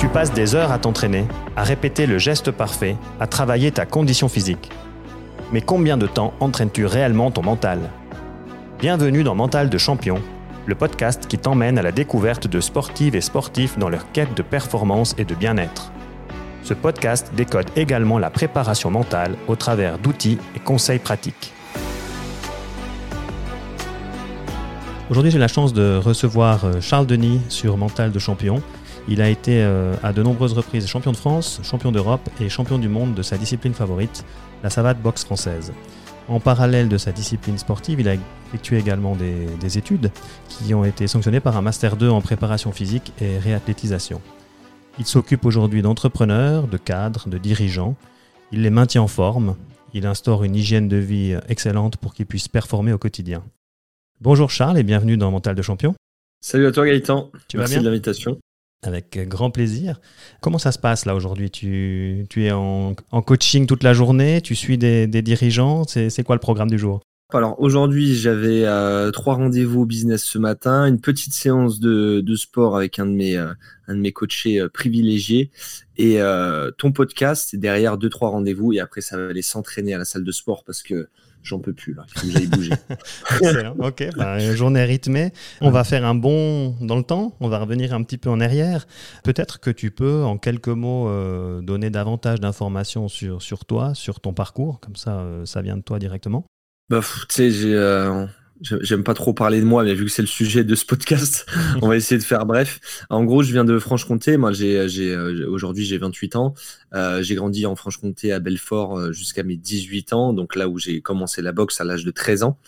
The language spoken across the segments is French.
Tu passes des heures à t'entraîner, à répéter le geste parfait, à travailler ta condition physique. Mais combien de temps entraînes-tu réellement ton mental? Bienvenue dans Mental de champion, le podcast qui t'emmène à la découverte de sportives et sportifs dans leur quête de performance et de bien-être. Ce podcast décode également la préparation mentale au travers d'outils et conseils pratiques. Aujourd'hui, j'ai la chance de recevoir euh, Charles Denis sur Mental de champion. Il a été euh, à de nombreuses reprises champion de France, champion d'Europe et champion du monde de sa discipline favorite, la savate boxe française. En parallèle de sa discipline sportive, il a effectué également des, des, études qui ont été sanctionnées par un Master 2 en préparation physique et réathlétisation. Il s'occupe aujourd'hui d'entrepreneurs, de cadres, de dirigeants. Il les maintient en forme. Il instaure une hygiène de vie excellente pour qu'ils puissent performer au quotidien. Bonjour Charles et bienvenue dans Mental de Champion. Salut à toi Gaëtan. Tu Merci de l'invitation. Avec grand plaisir. Comment ça se passe là aujourd'hui? Tu, tu, es en, en, coaching toute la journée, tu suis des, des dirigeants, c'est quoi le programme du jour? Alors aujourd'hui, j'avais euh, trois rendez-vous business ce matin, une petite séance de, de sport avec un de mes, euh, un de mes coachés euh, privilégiés et ton podcast. derrière deux trois rendez-vous et après ça va aller s'entraîner à la salle de sport parce que j'en peux plus là, il faut que j'aille bouger. ok, bah, journée rythmée. On va faire un bond dans le temps, on va revenir un petit peu en arrière. Peut-être que tu peux en quelques mots donner davantage d'informations sur, sur toi, sur ton parcours, comme ça ça vient de toi directement. Bah, tu sais, j'ai euh, J'aime pas trop parler de moi, mais vu que c'est le sujet de ce podcast, on va essayer de faire bref. En gros, je viens de Franche-Comté. Moi, j'ai, j'ai, euh, aujourd'hui, j'ai 28 ans. Euh, j'ai grandi en Franche-Comté à Belfort euh, jusqu'à mes 18 ans, donc là où j'ai commencé la boxe à l'âge de 13 ans.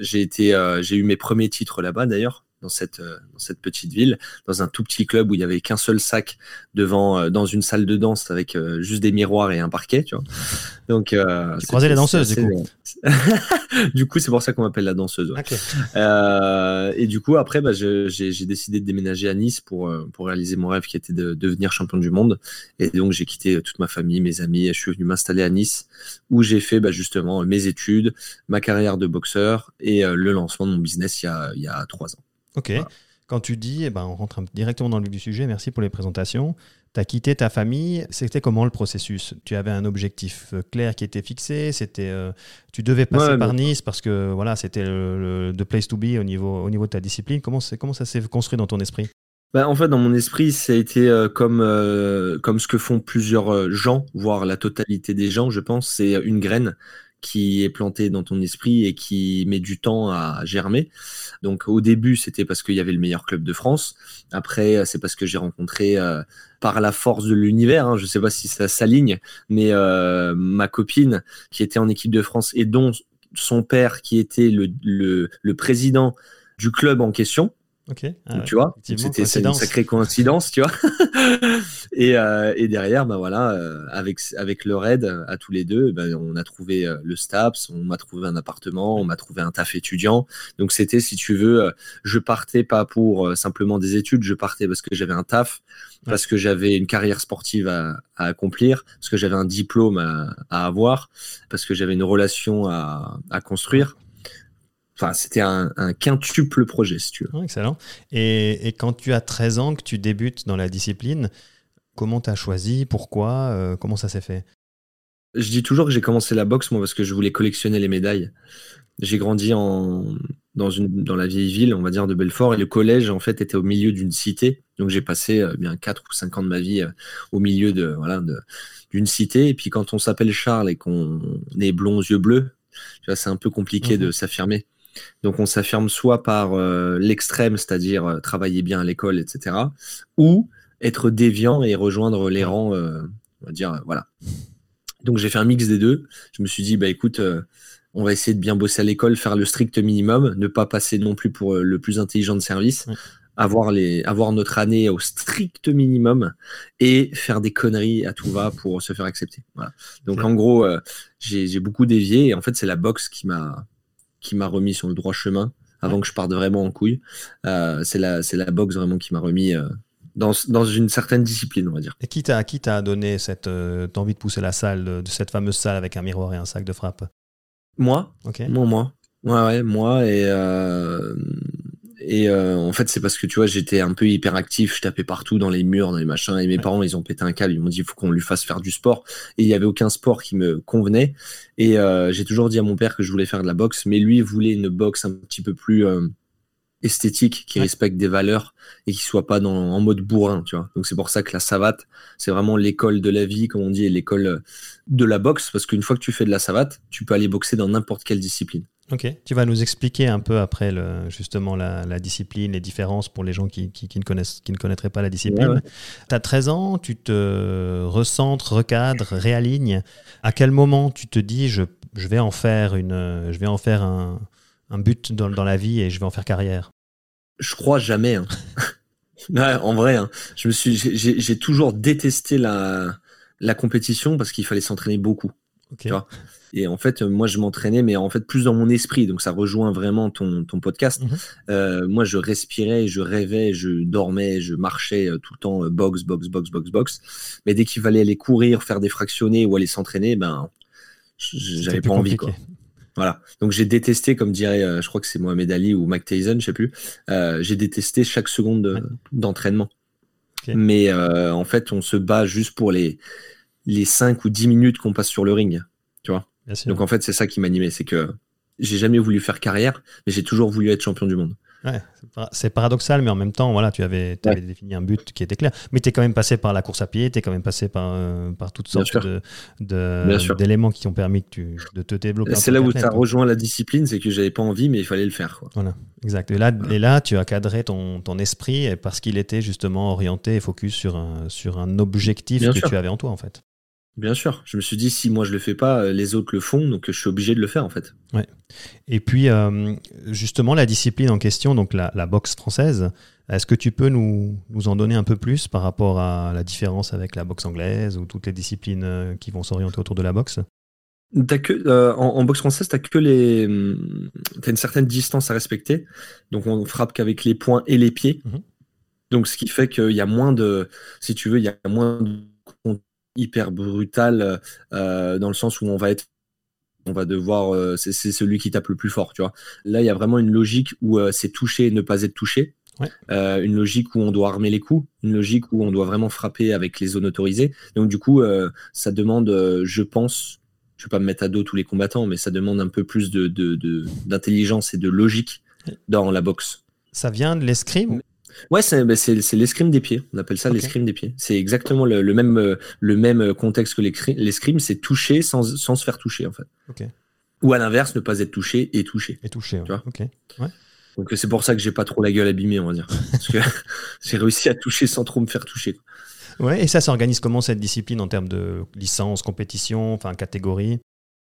J'ai été, euh, j'ai eu mes premiers titres là-bas d'ailleurs dans cette, euh, dans cette petite ville, dans un tout petit club où il y avait qu'un seul sac devant, euh, dans une salle de danse avec euh, juste des miroirs et un parquet, tu vois. Donc, euh, tu croisais les danseuses, du coup. du coup, c'est pour ça qu'on m'appelle la danseuse. Ouais. Euh, et du coup, après, bah, j'ai décidé de déménager à Nice pour, pour réaliser mon rêve qui était de, de devenir champion du monde. Et donc, j'ai quitté toute ma famille, mes amis, et je suis venu m'installer à Nice où j'ai fait bah, justement mes études, ma carrière de boxeur et le lancement de mon business il y a, il y a trois ans. Ok. Quand tu dis, eh ben, on rentre directement dans le vif du sujet, merci pour les présentations. Tu as quitté ta famille, c'était comment le processus? Tu avais un objectif euh, clair qui était fixé, c'était, euh, tu devais passer ouais, par Nice parce que voilà, c'était le, le, place to be au niveau, au niveau de ta discipline. Comment, comment ça s'est construit dans ton esprit? Bah, en fait, dans mon esprit, ça a été euh, comme, euh, comme ce que font plusieurs gens, voire la totalité des gens, je pense, c'est une graine qui est planté dans ton esprit et qui met du temps à germer. Donc au début, c'était parce qu'il y avait le meilleur club de France. Après, c'est parce que j'ai rencontré euh, par la force de l'univers, hein, je ne sais pas si ça s'aligne, mais euh, ma copine qui était en équipe de France et dont son père qui était le, le, le président du club en question, Ok. Tu vois, c'était une sacrée coïncidence, tu vois. et, euh, et, derrière, bah voilà, euh, avec avec le raid à tous les deux, bah, on a trouvé euh, le STAPS, on m'a trouvé un appartement, on m'a trouvé un taf étudiant. Donc c'était, si tu veux, euh, je partais pas pour euh, simplement des études, je partais parce que j'avais un taf, ouais. parce que j'avais une carrière sportive à, à, accomplir, parce que j'avais un diplôme à, à, avoir, parce que j'avais une relation à, à construire. Enfin, c'était un, un, quintuple projet, si tu veux. Oh, excellent. Et, et, quand tu as 13 ans, que tu débutes dans la discipline, comment tu as choisi Pourquoi euh, Comment ça s'est fait? Je dis toujours que j'ai commencé la boxe, moi, parce que je voulais collectionner les médailles. J'ai grandi en, dans, une, dans la vieille ville, on va dire, de Belfort, et le collège, en fait, était au milieu d'une cité. Donc, j'ai passé euh, bien 4 ou 5 ans de ma vie euh, au milieu de voilà d'une cité. Et puis, quand on s'appelle Charles et qu'on est blond aux yeux bleus, c'est un peu compliqué mmh. de s'affirmer. Donc on s'affirme soit par euh, l'extrême, c'est-à-dire euh, travailler bien à l'école, etc., ou être déviant et rejoindre les rangs, euh, on va dire, voilà. Donc j'ai fait un mix des deux. Je me suis dit, bah écoute, on va essayer de bien bosser à l'école, faire le strict minimum, ne pas passer non plus pour le plus intelligent de service. Avoir, les, avoir notre année au strict minimum et faire des conneries à tout va pour se faire accepter. Voilà. Donc, en gros, j'ai beaucoup dévié et en fait, c'est la boxe qui m'a qui m'a remis sur le droit chemin avant que je parte vraiment en couille. Euh, c'est la, c'est la boxe vraiment qui m'a remis euh, dans, dans, une certaine discipline, on va dire. Et qui t'a, donné cette euh, envie de pousser la salle, de, de, cette fameuse salle avec un miroir et un sac de frappe? Moi? Ok. Moi, moi. Ouais, ouais, moi. Et, euh, Et euh, en fait, c'est parce que tu vois, j'étais un peu hyperactif, je tapais partout dans les murs, dans les machins, et mes parents, ils ont pété un câble, ils m'ont dit, il faut qu'on lui fasse faire du sport. Et il n'y avait aucun sport qui me convenait. Et euh, j'ai toujours dit à mon père que je voulais faire de la boxe, mais lui voulait une boxe un petit peu plus euh, esthétique, qui respecte des valeurs et qui soit pas dans, en mode bourrin, tu vois. Donc c'est pour ça que la savate, c'est vraiment l'école de la vie, comme on dit, et l'école de la boxe, parce qu'une fois que tu fais de la savate, tu peux aller boxer dans n'importe quelle discipline. Ok, tu vas nous expliquer un peu après le, justement la, discipline, les différences pour les gens qui, ne, connaissent, qui ne connaîtraient pas la discipline. Tu as 13 ans, tu te recentres, recadres, réalignes. À quel moment tu te dis je, je vais en faire, une, je vais en faire un, un but dans, dans, la vie et je vais en faire carrière? Je crois jamais. Hein. en vrai, hein. je me suis, j'ai toujours détesté la, la compétition parce qu'il fallait s'entraîner beaucoup. Tu vois? Et en fait, moi, je m'entraînais, mais en fait, plus dans mon esprit. Donc, ça rejoint vraiment ton, ton podcast. Mhm. Euh, moi, je respirais, je rêvais, je dormais, je marchais euh, tout le temps, box, box, box, box, box. Mais dès qu'il fallait aller courir, faire des fractionnés ou aller s'entraîner, ben, j'avais pas envie. Quoi. Voilà. Donc j'ai détesté, comme dirait, euh, je crois que c'est Mohamed Ali ou Mike Tyson, je sais plus. Euh, j'ai détesté chaque seconde d'entraînement. Mais euh, en fait, on se bat juste pour les les 5 ou 10 minutes qu'on passe sur le ring. Tu. Donc en fait, c'est ça qui m'animait, c'est que j'ai jamais voulu faire carrière, mais j'ai toujours voulu être champion du monde. Ouais, c'est paradoxal, mais en même temps, voilà, tu avais, défini un but qui était clair. Mais tu es quand même passé par la course à pied, tu es quand même passé par, euh, par toutes sortes d'éléments qui ont permis de te développer. C'est là où tu as rejoint la discipline, c'est que j'avais pas envie, mais il fallait le faire. Voilà, exact. Et là, et là, tu as cadré ton, ton esprit parce qu'il était justement orienté et focus sur un, sur un objectif que tu avais en toi, en fait. Bien sûr, je me suis dit si moi je le fais pas, euh, les autres le font, donc je suis obligé de le faire en fait. Ouais. Et puis euh, justement la discipline en question, donc la, boxe française, est-ce que tu peux nous, nous, en donner un peu plus par rapport à la différence avec la boxe anglaise ou toutes les disciplines euh, qui vont s'orienter autour de la boxe? As que, en, boxe française, tu as que les. Hum, as une certaine distance à respecter. Donc on frappe qu'avec les poings et les pieds. Mhm. Donc ce qui fait qu'il y a moins de. Si tu veux, il y a moins de hyper brutal euh, dans le sens où on va être on va devoir euh, c'est celui qui tape le plus fort tu vois. Là il y a vraiment une logique où euh, c'est toucher et ne pas être touché. Une logique où on doit armer les coups une logique où on doit vraiment frapper avec les zones autorisées. Donc du coup ça demande je pense je vais pas me mettre à dos tous les combattants mais ça demande un peu plus de d'intelligence et de logique dans la boxe. Ça vient de l'escrime? Ouais, bah, c'est l'escrime des pieds. On appelle ça l'escrime des pieds. C'est exactement le, même, euh, le même contexte que l'escrime, c'est toucher sans, sans, se faire toucher, en fait. Ou à l'inverse, ne pas être touché et toucher. Et toucher, tu vois ouais. Donc c'est pour ça que j'ai pas trop la gueule abîmée, on va dire. Parce que j'ai réussi à toucher sans trop me faire toucher. Ouais, et ça s'organise comment cette discipline en termes de licence, compétition, enfin catégorie?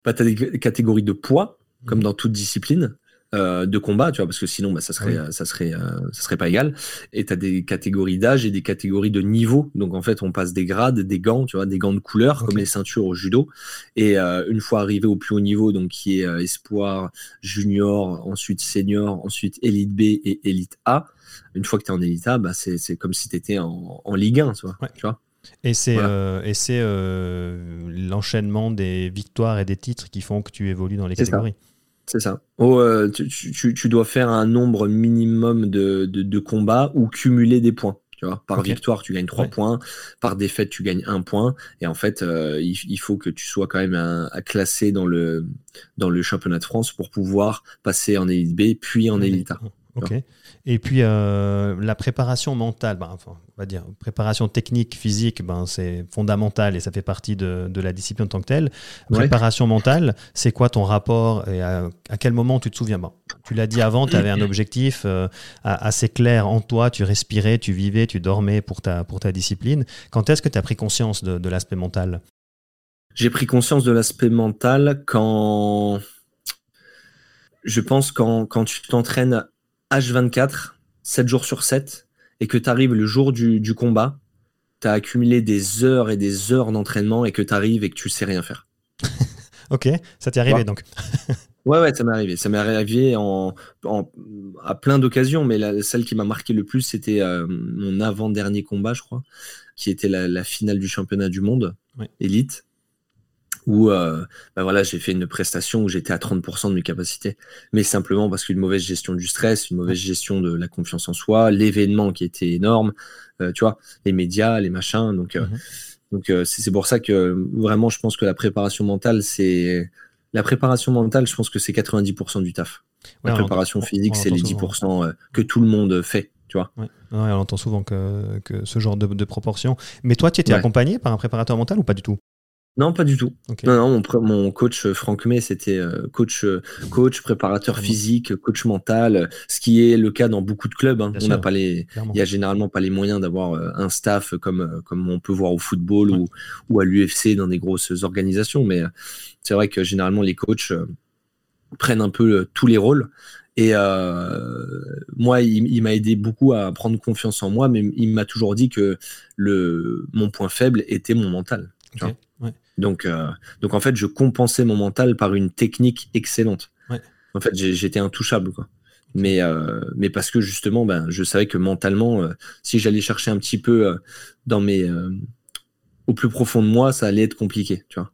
Bah, Tu as des catégories de poids, comme mmh. dans toute discipline. Euh, de combat, tu vois, parce que sinon, bah, ça serait, ça serait, euh, ça serait pas égal. Et tu as des catégories d'âge et des catégories de niveau. Donc, en fait, on passe des grades, des gants, tu vois, des gants de couleur, comme les ceintures au judo. Et euh, une fois arrivé au plus haut niveau, donc qui est espoir, junior, ensuite senior, ensuite élite B et élite A. Une fois que tu es en élite A, bah, c'est comme si tu étais en, en, Ligue 1, tu vois. Tu vois et c'est l'enchaînement des victoires et des titres qui font que tu évolues dans les catégories. C'est ça. Oh, euh, tu, dois faire un nombre minimum de, combats ou cumuler des points. Tu vois, par victoire, tu gagnes 3 points. Par défaite, tu gagnes 1 point. Et en fait, euh, il, faut que tu sois quand même à, classé dans le, dans le championnat de France pour pouvoir passer en élite B, puis en élite A. Ok. Et puis euh, la préparation mentale, ben, enfin, on va dire préparation technique, physique, ben, c'est fondamental et ça fait partie de, de, la discipline en tant que telle. Préparation mentale, c'est quoi ton rapport et à, quel moment tu te souviens? Bon, Tu l'as dit avant, tu avais un objectif euh, assez clair en toi, tu respirais, tu vivais, tu dormais pour ta, pour ta discipline. Quand est-ce que tu as pris conscience de, de l'aspect mental? J'ai pris conscience de l'aspect mental quand je pense quand, quand tu t'entraînes H24, 7 jours sur 7, et que tu arrives le jour du, combat, tu as accumulé des heures et des heures d'entraînement et que tu arrives et que tu sais rien faire. ok, ça t'est arrivé donc. ouais, ouais, ça m'est arrivé. Ça m'est arrivé en, à plein d'occasions, mais la, celle qui m'a marqué le plus, c'était euh, mon avant-dernier combat, je crois, qui était la, finale du championnat du monde, élite où euh, bah voilà, j'ai fait une prestation où j'étais à 30% de mes capacités, mais simplement parce qu'une mauvaise gestion du stress, une mauvaise gestion de la confiance en soi, l'événement qui était énorme, euh, tu vois, les médias, les machins. Donc, euh, mhm. donc c'est pour ça que vraiment, je pense que la préparation mentale, c'est la préparation mentale, je pense que c'est 90% du taf. La préparation physique, c'est les 10% que tout le monde fait. Tu vois ouais. on entend souvent que, que ce genre de, de, proportion. Mais toi, tu étais accompagné par un préparateur mental ou pas du tout? Non, pas du tout. Non, non, mon, coach euh, Franck May, c'était euh, coach, euh, coach, préparateur physique, coach mental, ce qui est le cas dans beaucoup de clubs. Hein. On n'a pas les, il y a généralement pas les moyens d'avoir un staff comme comme on peut voir au football ou, ou à l'UFC dans des grosses organisations. Mais c'est vrai que généralement les coachs prennent un peu tous les rôles. Et moi, il, m'a aidé beaucoup à prendre confiance en moi, mais il m'a toujours dit que le, mon point faible était mon mental. Donc, euh, donc en fait, je compensais mon mental par une technique excellente. En fait, j'étais intouchable, quoi. Mais, euh, mais parce que justement, ben, je savais que mentalement, euh, si j'allais chercher un petit peu dans mes, au plus profond de moi, ça allait être compliqué, tu vois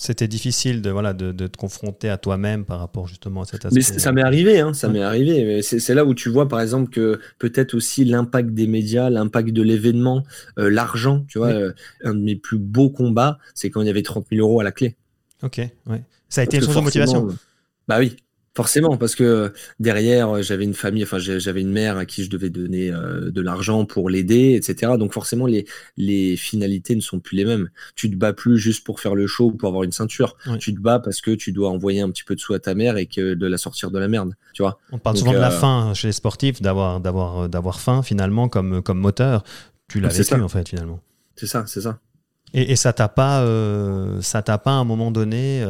c'était difficile de, voilà, de, te confronter à toi-même par rapport justement à cet aspect. Mais ça m'est arrivé, hein, ça m'est arrivé. C'est là où tu vois, par exemple, que peut-être aussi l'impact des médias, l'impact de l'événement, euh, l'argent, tu vois, euh, un de mes plus beaux combats, c'est quand il y avait 30 000 euros à la clé. Ok, ouais. Ça a été une source de motivation? Bah oui, Forcément, parce que derrière, j'avais une famille, enfin, j'avais une mère à qui je devais donner euh, de l'argent pour l'aider, etc. Donc forcément, les, les finalités ne sont plus les mêmes. Tu te bats plus juste pour faire le show ou pour avoir une ceinture. Tu te bats parce que tu dois envoyer un petit peu de sous à ta mère et que de la sortir de la merde, tu vois. On parle souvent de la euh, faim chez les sportifs, d'avoir, d'avoir, d'avoir faim finalement comme, comme moteur. Tu l'as vécu en fait finalement. C'est ça, c'est ça. Et, et ça t'a pas, euh, ça t'a pas à un moment donné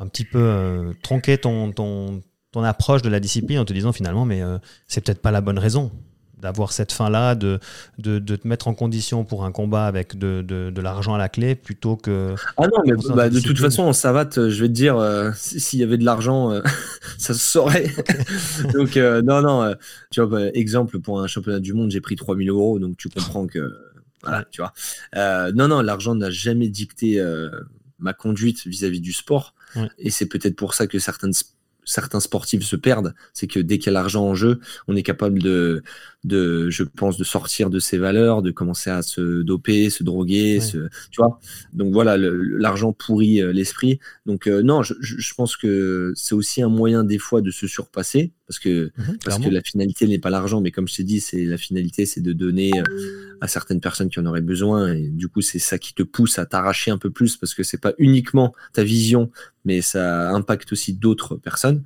un petit peu euh, tronquer ton, ton, ton, approche de la discipline en te disant finalement, mais euh, c'est peut-être pas la bonne raison d'avoir cette fin-là, de, de, de, te mettre en condition pour un combat avec de, de, l'argent à la clé plutôt que... Ah non, mais bah, de toute façon, en savate, je vais te dire, euh, s'il y avait de l'argent, ça se saurait. donc, non, non, tu vois, bah, exemple, pour un championnat du monde, j'ai pris 3000 euros, donc tu comprends que... Voilà, tu vois. non, non, l'argent n'a jamais dicté ma conduite vis-à-vis du sport. Et c'est peut-être pour ça que certains sportifs se perdent, c'est que dès qu'il y a l'argent en jeu, on est capable de, de, je pense, de sortir de ses valeurs, de commencer à se doper, se droguer, tu vois. Donc voilà, l'argent pourrit euh, l'esprit. Donc euh, non, je, je, pense que c'est aussi un moyen des fois de se surpasser, parce que, mhm, parce que la finalité n'est pas l'argent, mais comme je t'ai dit, c'est la finalité, c'est de donner euh, à certaines personnes qui en auraient besoin, et du coup, c'est ça qui te pousse à t'arracher un peu plus, parce que c'est pas uniquement ta vision, mais ça impacte aussi d'autres personnes.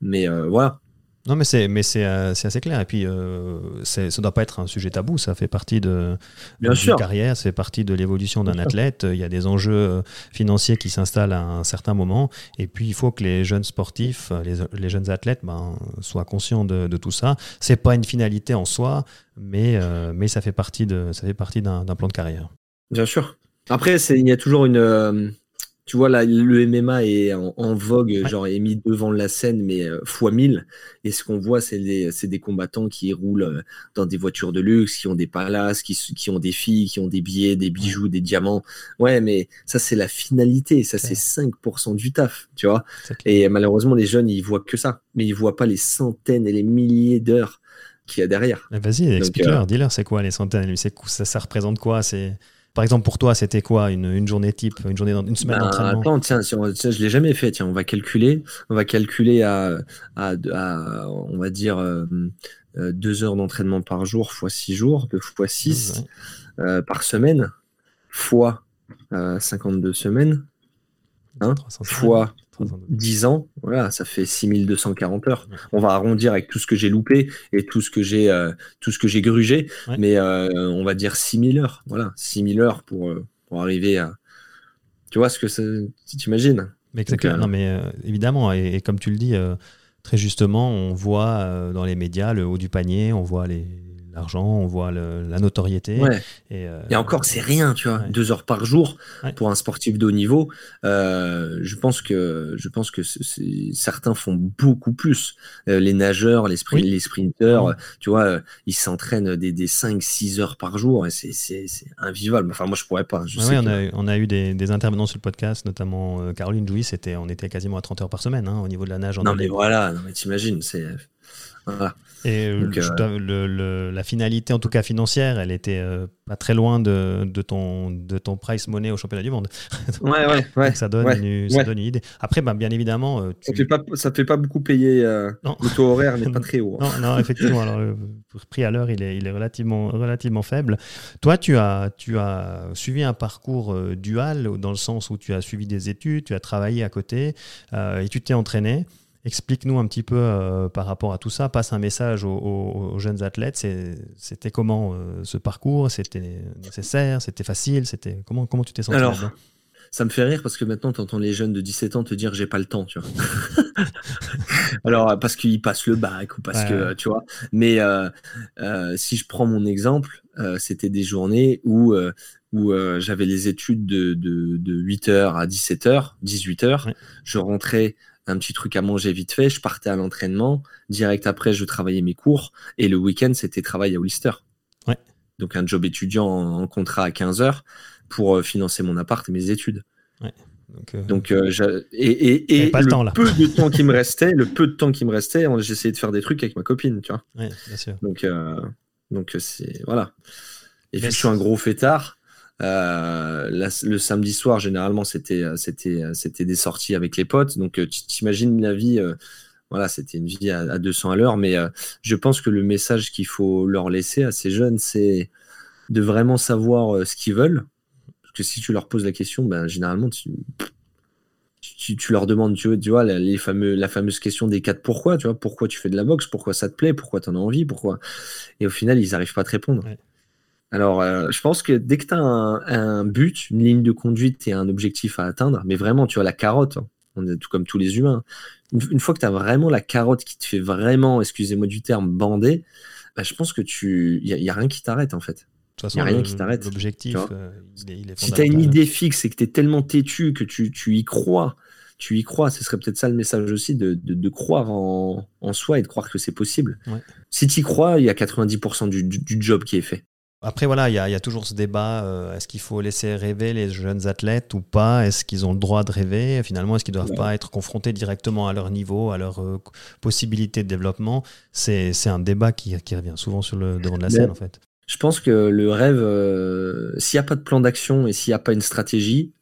Mais voilà, non, mais c'est mais c'est euh, assez clair. Et puis, euh, ça ne doit pas être un sujet tabou. Ça fait partie de, Bien sûr. carrière, ça fait partie de l'évolution d'un athlète. Il y a des enjeux euh, financiers qui s'installent à un certain moment. Et puis, il faut que les jeunes sportifs, les, les jeunes athlètes, ben, soient conscients de, de tout ça. C'est pas une finalité en soi, mais mais ça fait partie de ça fait partie d'un plan de carrière. Bien sûr. Après, il y a toujours une tu vois, là, le MMA est en, vogue, genre est mis devant la scène, mais euh, fois 1000. Et ce qu'on voit, c'est des, des, combattants qui roulent euh, dans des voitures de luxe, qui ont des palaces, qui, qui, ont des filles, qui ont des billets, des bijoux, des diamants. Ouais, mais ça, c'est la finalité. Ça, c'est 5% du taf, tu vois. Et malheureusement, les jeunes, ils voient que ça. Mais ils voient pas les centaines et les milliers d'heures qu'il y a derrière. Vas-y, explique-leur, euh, dis-leur, c'est quoi les centaines? Ça, ça représente quoi? C'est par exemple, pour toi, c'était quoi une, une, journée type, une journée, une semaine bah, d'entraînement? Attends, tiens, tiens, je l'ai jamais fait. Tiens, on va calculer. On va calculer à, à, à on va dire, euh, euh, deux heures d'entraînement par jour fois six jours, deux fois six euh, par semaine, fois 52 semaines, hein, fois 10 ans, voilà, ça fait 6240 heures. On va arrondir avec tout ce que j'ai loupé et tout ce que j'ai euh, tout ce que j'ai grugé, mais euh, on va dire 6000 heures. Voilà, 6000 heures pour, euh, pour arriver à. Tu vois ce que tu t'imagines Mais exactement. non, mais évidemment, et, comme tu le dis très justement, on voit dans les médias le haut du panier, on voit les, l'argent, on voit la notoriété. Et, et, encore, c'est rien, tu vois. Deux heures par jour pour un sportif de haut niveau. je pense que, je pense que certains font beaucoup plus. les nageurs, les, les sprinteurs, tu vois, ils s'entraînent des, des 5-6 heures par jour et c'est invivable. Enfin, moi, je pourrais pas. on, a, on, a, eu des, des, intervenants sur le podcast, notamment Caroline Jouy, c'était, on était quasiment à 30 heures par semaine hein, au niveau de la nage. En non, mais voilà, non, mais t'imagines, c'est. Et euh, euh, la finalité, en tout cas financière, elle était euh, pas très loin de, de, ton, de ton price money au championnat du monde. ouais, ouais, ouais. ça, donne une, ça donne une idée. Après, bah, bien évidemment. Ça fait pas, ça fait pas beaucoup payer. Le taux horaire n'est pas très haut. Hein. Non, non, effectivement. alors, le prix à l'heure, il est, il est relativement, relativement faible. Toi, tu as, tu as suivi un parcours dual dans le sens où tu as suivi des études, tu as travaillé à côté et tu t'es entraîné. Explique-nous un petit peu euh, par rapport à tout ça. Passe un message aux, jeunes athlètes. C'était comment euh, ce parcours? C'était nécessaire? C'était facile? C'était comment comment tu t'es senti Alors, ça me fait rire parce que maintenant tu entends les jeunes de 17 ans te dire j'ai pas le temps, tu vois. Alors parce qu'ils passent le bac ou parce que tu vois. Mais euh, si je prends mon exemple, c'était des journées où où j'avais les études de, de, 8h à 17h, 18h. Je rentrais un petit truc à manger vite fait, je partais à l'entraînement, direct après je travaillais mes cours, et le week-end c'était travail à Ulster. Ouais. Donc un job étudiant en, contrat à 15 heures pour euh, financer mon appart et mes études. Ouais. Donc, euh, euh, et, et, le, temps, peu de temps qui me restait, le peu de temps qui me restait, j'essayais de faire des trucs avec ma copine, tu vois. Ouais, bien sûr. Donc, donc c'est voilà. Et puis je suis un gros fêtard. Euh, le samedi soir, généralement, c'était euh, euh, c'était des sorties avec les potes. Donc, tu t'imagines la vie. voilà, c'était une vie à, 200 à l'heure. Mais je pense que le message qu'il faut leur laisser à ces jeunes, c'est de vraiment savoir ce qu'ils veulent. Parce que si tu leur poses la question, ben, généralement, tu, tu, leur demandes, tu vois, les la fameuse question des quatre pourquoi, tu vois, pourquoi tu fais de la boxe, pourquoi ça te plaît, pourquoi tu en as envie, pourquoi? Et au final, ils n'arrivent pas à te répondre. Alors, euh, je pense que dès que tu as un, but, une ligne de conduite et un objectif à atteindre, mais vraiment, tu as la carotte, hein, on est tout comme tous les humains. Une, fois que tu as vraiment la carotte qui te fait vraiment, excusez-moi du terme, bander, bah, je pense que tu, il n'y a, rien qui t'arrête en fait. Il n'y a rien qui t'arrête. L'objectif, euh, Si tu as une idée fixe et que tu es tellement têtu que tu, y crois, tu y crois, ce serait peut-être ça le message aussi, de, croire en, soi et de croire que c'est possible. Si tu y crois, il y a 90% du, job qui est fait. Après, voilà, il y, a toujours ce débat. Euh, est-ce qu'il faut laisser rêver les jeunes athlètes ou pas? Est-ce qu'ils ont le droit de rêver? Finalement, est-ce qu'ils ne doivent pas être confrontés directement à leur niveau, à leurs euh, possibilités de développement? C'est un débat qui, revient souvent sur le devant de la scène, en fait. Je pense que le rêve, euh, s'il n'y a pas de plan d'action et s'il n'y a pas une stratégie,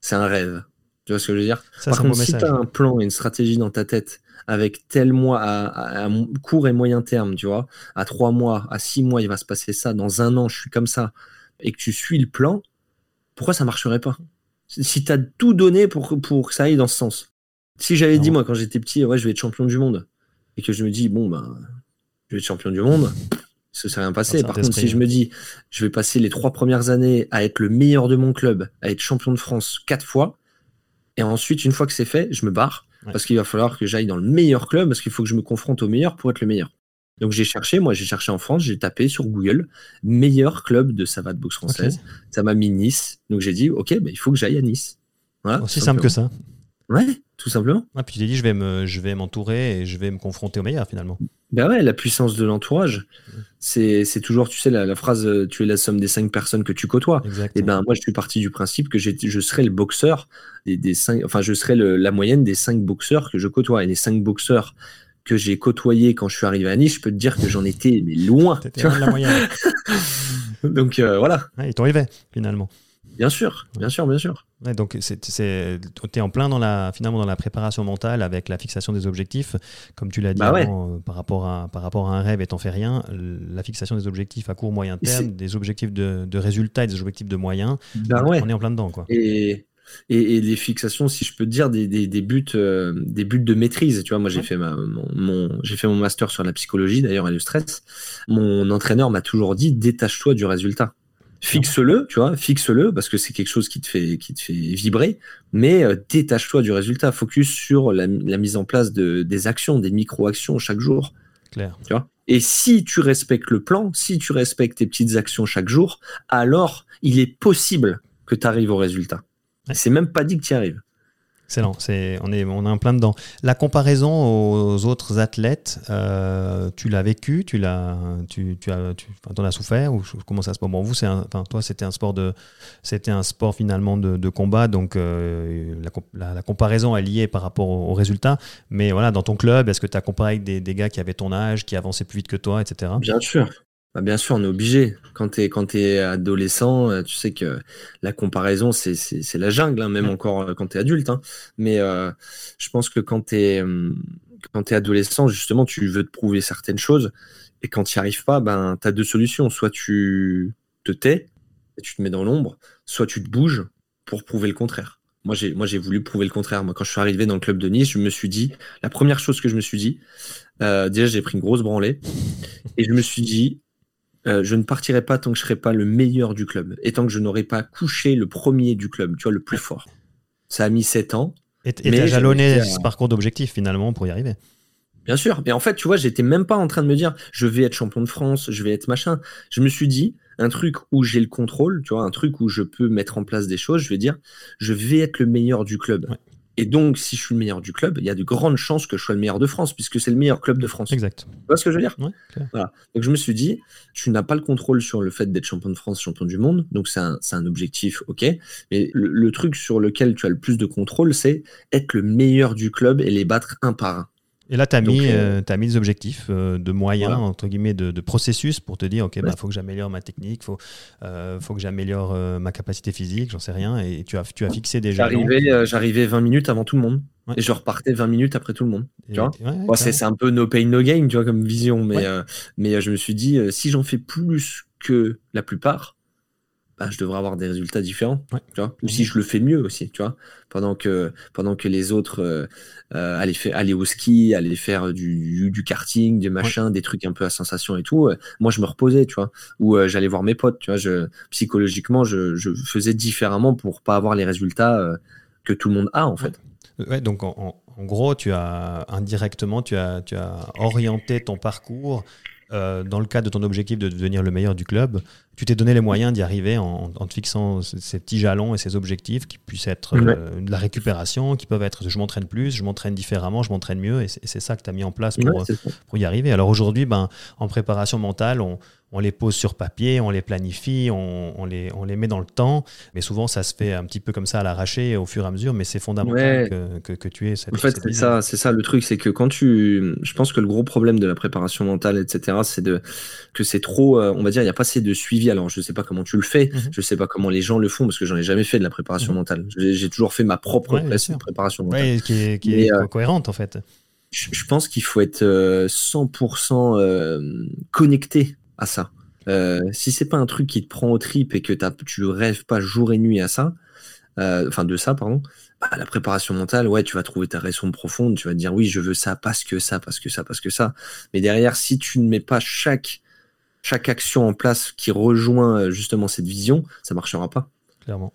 c'est un rêve. Tu vois ce que je veux dire? Par contre, si tu as un plan et une stratégie dans ta tête avec tel mois à, court et moyen terme, tu vois, à trois mois, à six mois, il va se passer ça, dans un an, je suis comme ça, et que tu suis le plan, pourquoi ça marcherait pas? Si tu as tout donné pour, pour que ça aille dans ce sens. Si j'avais dit, moi, quand j'étais petit, ouais, je vais être champion du monde, et que je me dis, bon, ben, je vais être champion du monde, ça serait rien passé. Par contre, si je me dis, je vais passer les trois premières années à être le meilleur de mon club, à être champion de France quatre fois, et ensuite, une fois que c'est fait, je me barre, parce qu'il va falloir que j'aille dans le meilleur club, parce qu'il faut que je me confronte au meilleur pour être le meilleur. Donc j'ai cherché, moi j'ai cherché en France, j'ai tapé sur Google meilleur club de savate boxe française. Ça m'a mis Nice. Donc j'ai dit ok, bah, il faut que j'aille à Nice. Voilà, Aussi simple que ça. Ouais, tout simplement. puis tu t'es dit je vais me, je vais m'entourer et je vais me confronter au meilleur finalement. Ben ouais, la puissance de l'entourage. C'est toujours, tu sais, la, phrase euh, tu es la somme des cinq personnes que tu côtoies. Et ben moi, je suis parti du principe que je serai le boxeur des, des cinq, enfin, je serai la moyenne des cinq boxeurs que je côtoie. Et les cinq boxeurs que j'ai côtoyés quand je suis arrivé à Nice, je peux te dire que j'en étais mais loin. Tu vois la moyenne. Donc euh, voilà. Ouais, ils t'arrivaient finalement. Bien sûr, bien sûr, bien sûr. Donc, tu es en plein dans la, finalement dans la préparation mentale avec la fixation des objectifs. Comme tu l'as dit bah avant, euh, par, rapport à, par rapport à un rêve et t'en fais rien, la fixation des objectifs à court, moyen terme, des objectifs de, de, résultats et des objectifs de moyens, bah on est en plein dedans. Quoi. Et, et, les fixations, si je peux te dire, des, des, buts, euh, des buts de maîtrise. Tu vois, moi, j'ai fait, ma, mon, j'ai fait mon master sur la psychologie, d'ailleurs, et le stress. Mon entraîneur m'a toujours dit détache-toi du résultat. Fixe-le, tu vois, fixe-le parce que c'est quelque chose qui te fait, qui te fait vibrer, mais euh, détache-toi du résultat, focus sur la, mise en place de, des actions, des micro-actions chaque jour. Clair. Tu vois? Et si tu respectes le plan, si tu respectes tes petites actions chaque jour, alors il est possible que tu arrives au résultat. C'est même pas dit que tu y arrives. Excellent, c'est, on, est, on est en plein dedans. La comparaison aux autres athlètes, euh, tu l'as vécu, tu l'as, tu, tu as, tu en as souffert ou comment ça se passe? Bon, vous, c'est enfin, toi, c'était un sport de, c'était un sport finalement de, de combat, donc euh, la, la, comparaison est liée par rapport aux, résultats. Mais voilà, dans ton club, est-ce que tu as comparé avec des, des, gars qui avaient ton âge, qui avançaient plus vite que toi, etc. Bien sûr. Bah, bien sûr, on est obligé. Quand tu es, quand es adolescent, euh, tu sais que la comparaison, c'est la jungle, hein, même encore euh, quand tu es adulte. Hein. Mais euh, je pense que quand tu es, quand es adolescent, justement, tu veux te prouver certaines choses. Et quand tu n'y arrives pas, ben, tu as deux solutions. Soit tu te tais et tu te mets dans l'ombre, soit tu te bouges pour prouver le contraire. Moi, j'ai, moi, j'ai voulu prouver le contraire. Moi, quand je suis arrivé dans le club de Nice, je me suis dit, la première chose que je me suis dit, déjà, j'ai pris une grosse branlée et je me suis dit, euh, je ne partirai pas tant que je ne serai pas le meilleur du club et tant que je n'aurai pas couché le premier du club, tu vois, le plus fort. Ça a mis sept ans. Et tu as jalonné ce parcours d'objectif finalement pour y arriver. Bien sûr. Mais en fait, tu vois, j'étais même pas en train de me dire je vais être champion de France, je vais être machin. Je me suis dit un truc où j'ai le contrôle, tu vois, un truc où je peux mettre en place des choses. Je vais dire je vais être le meilleur du club. Et donc, si je suis le meilleur du club, il y a de grandes chances que je sois le meilleur de France, puisque c'est le meilleur club de France. Exact. Tu vois ce que je veux dire? Voilà. Donc, je me suis dit, tu n'as pas le contrôle sur le fait d'être champion de France, champion du monde. Donc, c'est un, un, objectif, ok. Mais le, le, truc sur lequel tu as le plus de contrôle, c'est être le meilleur du club et les battre un par un. Et là, tu as, mis, euh, as mis des objectifs euh, de moyens, entre guillemets, de, de, processus pour te dire, OK, il bah, faut que j'améliore ma technique, il faut, euh, faut que j'améliore euh, ma capacité physique, j'en sais rien. Et tu as, tu as fixé déjà. J'arrivais 20 minutes avant tout le monde. Et je repartais 20 minutes après tout le monde. Tu vois ouais, c'est un peu no pain, no gain, tu vois, comme vision. Mais, mais je me suis dit, si j'en fais plus que la plupart, bah, je devrais avoir des résultats différents. Tu vois Ou si je le fais mieux aussi, tu vois. Pendant que, pendant que les autres euh, euh allaient, faire, au ski, allaient faire du, du, karting, des machins, des trucs un peu à sensation et tout, euh, moi je me reposais, tu vois. Ou euh, j'allais voir mes potes, tu vois. Je, psychologiquement, je, je, faisais différemment pour pas avoir les résultats que tout le monde a, en fait. Ouais, donc en, en, gros, tu as indirectement, tu as, tu as orienté ton parcours euh, dans le cadre de ton objectif de devenir le meilleur du club, tu t'es donné les moyens d'y arriver en, te fixant ces petits jalons et ces objectifs qui puissent être euh, de la récupération, qui peuvent être je m'entraîne plus, je m'entraîne différemment, je m'entraîne mieux, et c'est ça que tu as mis en place pour, pour y arriver. Alors aujourd'hui, ben, en préparation mentale, on, on les pose sur papier, on les planifie, on, les, on les met dans le temps, mais souvent ça se fait un petit peu comme ça à l'arraché au fur et à mesure, mais c'est fondamental que, que, tu aies cette. En fait, c'est ça, c'est ça le truc, c'est que quand tu. Je pense que le gros problème de la préparation mentale, etc., c'est de que c'est trop, euh, on va dire, il n'y a pas assez de suivi. Alors, je ne sais pas comment tu le fais, mhm. je ne sais pas comment les gens le font, parce que j'en ai jamais fait de la préparation mhm. mentale. J'ai toujours fait ma propre préparation mentale. Ouais, qui est, qui est euh, cohérente en fait. Je, pense qu'il faut être 100% euh, connecté à ça. Euh, si c'est pas un truc qui te prend au trip et que tu rêves pas jour et nuit à ça, euh, enfin de ça, pardon, bah, la préparation mentale, ouais, tu vas trouver ta raison profonde, tu vas te dire oui, je veux ça parce que ça, parce que ça, parce que ça. Mais derrière, si tu ne mets pas chaque, chaque action en place qui rejoint euh, justement cette vision, ça marchera pas. Clairement.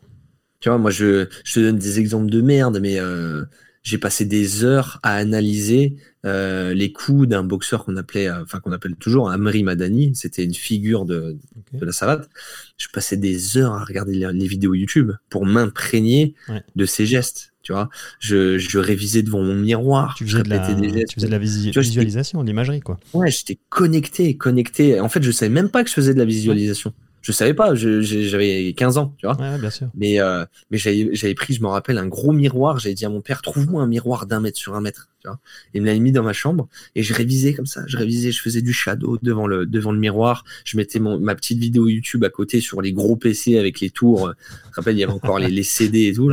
Tu vois, moi, je, je te donne des exemples de merde, mais euh, j'ai passé des heures à analyser euh, les coups d'un boxeur qu'on appelait, euh, enfin qu'on appelle toujours Amri Madani. C'était une figure de, de, la savate. Je passais des heures à regarder les, vidéos YouTube pour m'imprégner de ses gestes. Tu vois, je, je révisais devant mon miroir. Tu faisais, de la, tu faisais de la visualisation, de l'imagerie, quoi. Ouais, j'étais connecté, connecté. En fait, je savais même pas que je faisais de la visualisation je savais pas, j'avais 15 ans, tu vois. Ouais, bien sûr. Mais, euh, mais j'avais pris, je me rappelle, un gros miroir. J'avais dit à mon père, trouve-moi un miroir d'un mètre sur un mètre, tu vois. il me l'a mis dans ma chambre et je révisais comme ça. Je révisais, je faisais du shadow devant le, devant le miroir. Je mettais mon, ma petite vidéo YouTube à côté sur les gros PC avec les tours. Je rappelle, il y avait encore les, les CD et tout.